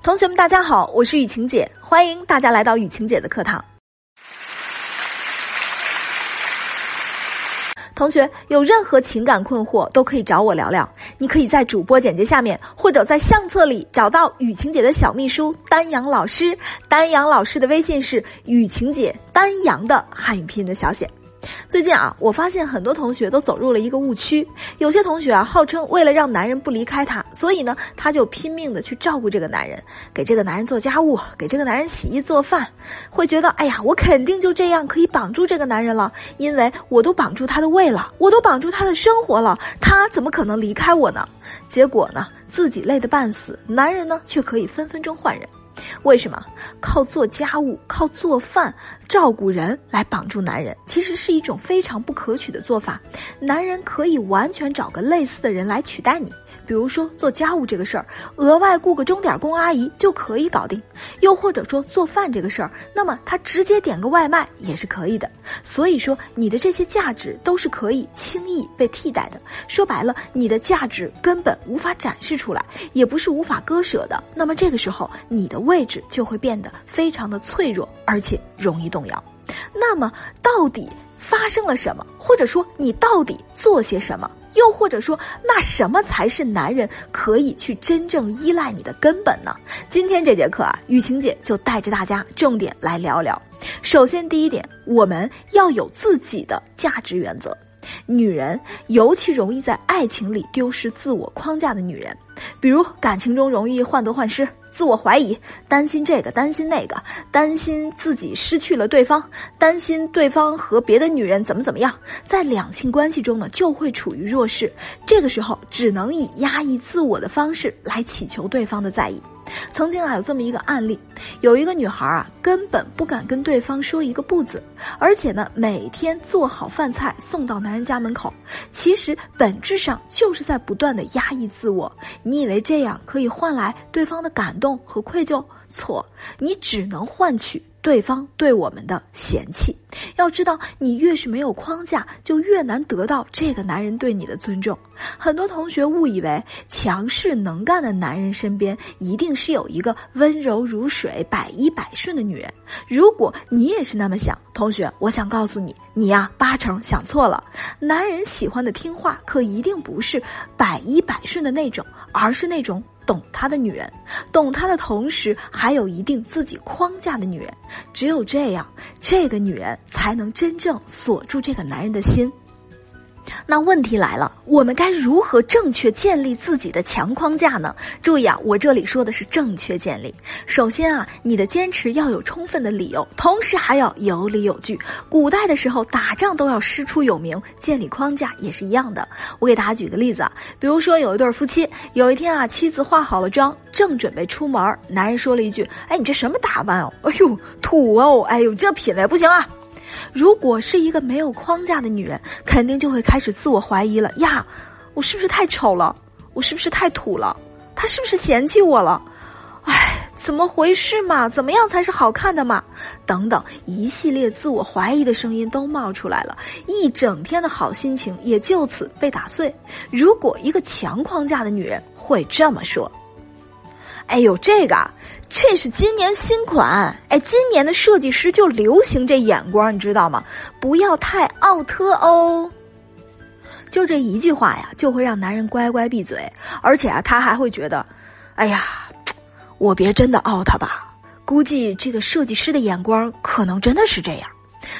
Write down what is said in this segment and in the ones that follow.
同学们，大家好，我是雨晴姐，欢迎大家来到雨晴姐的课堂。同学有任何情感困惑都可以找我聊聊，你可以在主播简介下面或者在相册里找到雨晴姐的小秘书丹阳老师，丹阳老师的微信是雨晴姐丹阳的汉语拼音的小写。最近啊，我发现很多同学都走入了一个误区。有些同学啊，号称为了让男人不离开他，所以呢，他就拼命的去照顾这个男人，给这个男人做家务，给这个男人洗衣做饭，会觉得，哎呀，我肯定就这样可以绑住这个男人了，因为我都绑住他的胃了，我都绑住他的生活了，他怎么可能离开我呢？结果呢，自己累得半死，男人呢却可以分分钟换人。为什么靠做家务、靠做饭、照顾人来绑住男人，其实是一种非常不可取的做法。男人可以完全找个类似的人来取代你。比如说做家务这个事儿，额外雇个钟点工阿姨就可以搞定；又或者说做饭这个事儿，那么他直接点个外卖也是可以的。所以说你的这些价值都是可以轻易被替代的。说白了，你的价值根本无法展示出来，也不是无法割舍的。那么这个时候，你的位置就会变得非常的脆弱，而且容易动摇。那么到底？发生了什么？或者说你到底做些什么？又或者说，那什么才是男人可以去真正依赖你的根本呢？今天这节课啊，雨晴姐就带着大家重点来聊聊。首先，第一点，我们要有自己的价值原则。女人尤其容易在爱情里丢失自我框架的女人，比如感情中容易患得患失。自我怀疑，担心这个，担心那个，担心自己失去了对方，担心对方和别的女人怎么怎么样，在两性关系中呢，就会处于弱势。这个时候，只能以压抑自我的方式来祈求对方的在意。曾经啊，有这么一个案例，有一个女孩啊，根本不敢跟对方说一个不字，而且呢，每天做好饭菜送到男人家门口，其实本质上就是在不断的压抑自我。你以为这样可以换来对方的感动和愧疚？错，你只能换取。对方对我们的嫌弃，要知道，你越是没有框架，就越难得到这个男人对你的尊重。很多同学误以为强势能干的男人身边一定是有一个温柔如水、百依百顺的女人。如果你也是那么想，同学，我想告诉你，你呀八成想错了。男人喜欢的听话，可一定不是百依百顺的那种，而是那种。懂他的女人，懂他的同时还有一定自己框架的女人，只有这样，这个女人才能真正锁住这个男人的心。那问题来了，我们该如何正确建立自己的强框架呢？注意啊，我这里说的是正确建立。首先啊，你的坚持要有充分的理由，同时还要有理有据。古代的时候打仗都要师出有名，建立框架也是一样的。我给大家举个例子啊，比如说有一对夫妻，有一天啊，妻子化好了妆，正准备出门，男人说了一句：“哎，你这什么打扮哦？哎呦，土哦！哎呦，这品味不行啊！”如果是一个没有框架的女人，肯定就会开始自我怀疑了呀，我是不是太丑了？我是不是太土了？他是不是嫌弃我了？哎，怎么回事嘛？怎么样才是好看的嘛？等等，一系列自我怀疑的声音都冒出来了，一整天的好心情也就此被打碎。如果一个强框架的女人会这么说。哎呦，这个，这是今年新款。哎，今年的设计师就流行这眼光，你知道吗？不要太奥特哦。就这一句话呀，就会让男人乖乖闭嘴，而且啊，他还会觉得，哎呀，我别真的奥特吧？估计这个设计师的眼光可能真的是这样。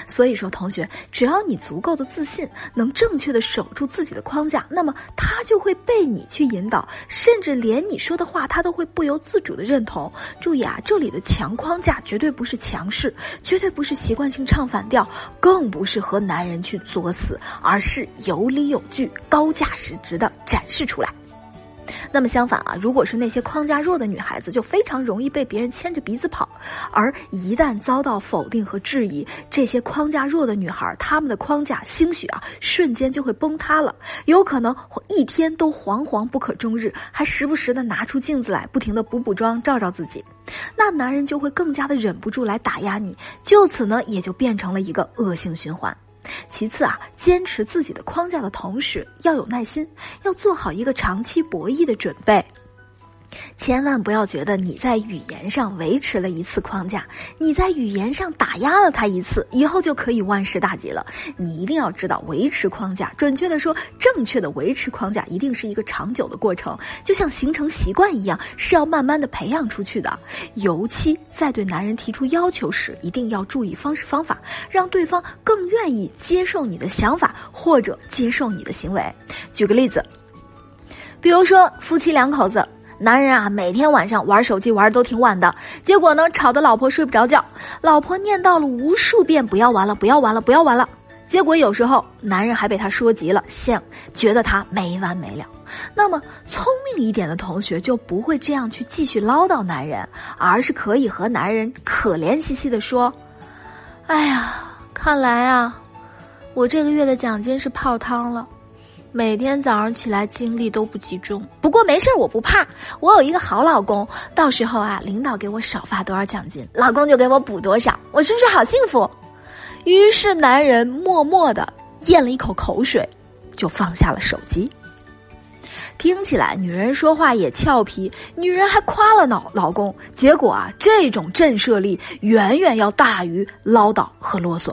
所以说，同学，只要你足够的自信，能正确的守住自己的框架，那么他就会被你去引导，甚至连你说的话，他都会不由自主的认同。注意啊，这里的强框架绝对不是强势，绝对不是习惯性唱反调，更不是和男人去作死，而是有理有据、高价值值的展示出来。那么相反啊，如果是那些框架弱的女孩子，就非常容易被别人牵着鼻子跑，而一旦遭到否定和质疑，这些框架弱的女孩，她们的框架兴许啊，瞬间就会崩塌了，有可能一天都惶惶不可终日，还时不时的拿出镜子来，不停的补补妆，照照自己，那男人就会更加的忍不住来打压你，就此呢，也就变成了一个恶性循环。其次啊，坚持自己的框架的同时，要有耐心，要做好一个长期博弈的准备。千万不要觉得你在语言上维持了一次框架，你在语言上打压了他一次，以后就可以万事大吉了。你一定要知道，维持框架，准确的说，正确的维持框架，一定是一个长久的过程，就像形成习惯一样，是要慢慢的培养出去的。尤其在对男人提出要求时，一定要注意方式方法，让对方更愿意接受你的想法或者接受你的行为。举个例子，比如说夫妻两口子。男人啊，每天晚上玩手机玩的都挺晚的，结果呢，吵得老婆睡不着觉。老婆念叨了无数遍“不要玩了，不要玩了，不要玩了”，结果有时候男人还被他说急了，想觉得他没完没了。那么聪明一点的同学就不会这样去继续唠叨男人，而是可以和男人可怜兮兮的说：“哎呀，看来啊，我这个月的奖金是泡汤了。”每天早上起来精力都不集中，不过没事我不怕，我有一个好老公。到时候啊，领导给我少发多少奖金，老公就给我补多少，我是不是好幸福？于是男人默默的咽了一口口水，就放下了手机。听起来女人说话也俏皮，女人还夸了老老公，结果啊，这种震慑力远远要大于唠叨和啰嗦。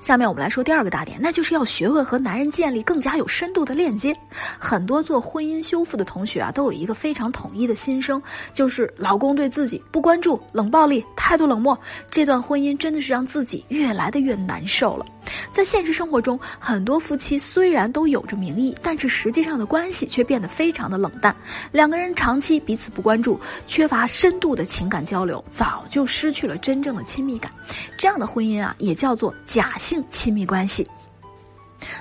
下面我们来说第二个大点，那就是要学会和男人建立更加有深度的链接。很多做婚姻修复的同学啊，都有一个非常统一的心声，就是老公对自己不关注、冷暴力、态度冷漠，这段婚姻真的是让自己越来的越难受了。在现实生活中，很多夫妻虽然都有着名义，但是实际上的关系却变得非常的冷淡。两个人长期彼此不关注，缺乏深度的情感交流，早就失去了真正的亲密感。这样的婚姻啊，也叫做假性亲密关系。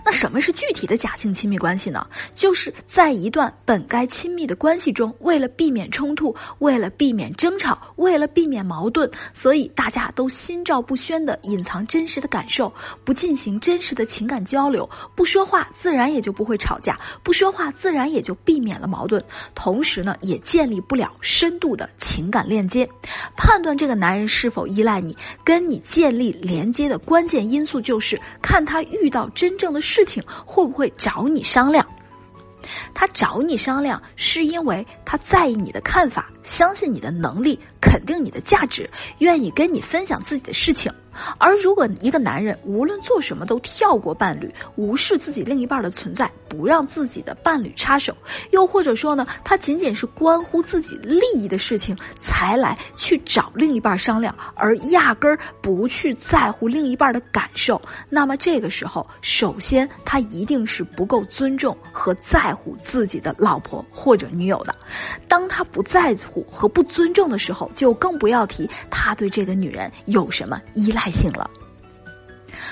那什么是具体的假性亲密关系呢？就是在一段本该亲密的关系中，为了避免冲突，为了避免争吵，为了避免矛盾，所以大家都心照不宣的隐藏真实的感受，不进行真实的情感交流，不说话，自然也就不会吵架，不说话，自然也就避免了矛盾。同时呢，也建立不了深度的情感链接。判断这个男人是否依赖你，跟你建立连接的关键因素就是看他遇到真正。的事情会不会找你商量？他找你商量，是因为他在意你的看法，相信你的能力，肯定你的价值，愿意跟你分享自己的事情。而如果一个男人无论做什么都跳过伴侣，无视自己另一半的存在，不让自己的伴侣插手，又或者说呢，他仅仅是关乎自己利益的事情才来去找另一半商量，而压根儿不去在乎另一半的感受，那么这个时候，首先他一定是不够尊重和在乎自己的老婆或者女友的。当他不在乎和不尊重的时候，就更不要提他对这个女人有什么依赖。性了，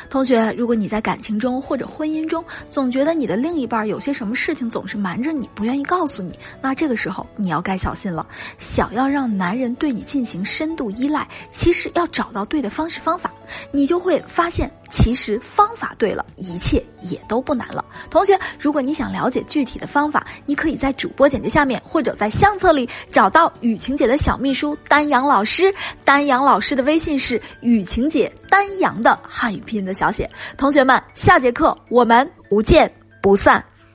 同学，如果你在感情中或者婚姻中，总觉得你的另一半有些什么事情总是瞒着你，不愿意告诉你，那这个时候你要该小心了。想要让男人对你进行深度依赖，其实要找到对的方式方法，你就会发现。其实方法对了，一切也都不难了。同学，如果你想了解具体的方法，你可以在主播简介下面或者在相册里找到雨晴姐的小秘书丹阳老师。丹阳老师的微信是雨晴姐丹阳的汉语拼音的小写。同学们，下节课我们不见不散。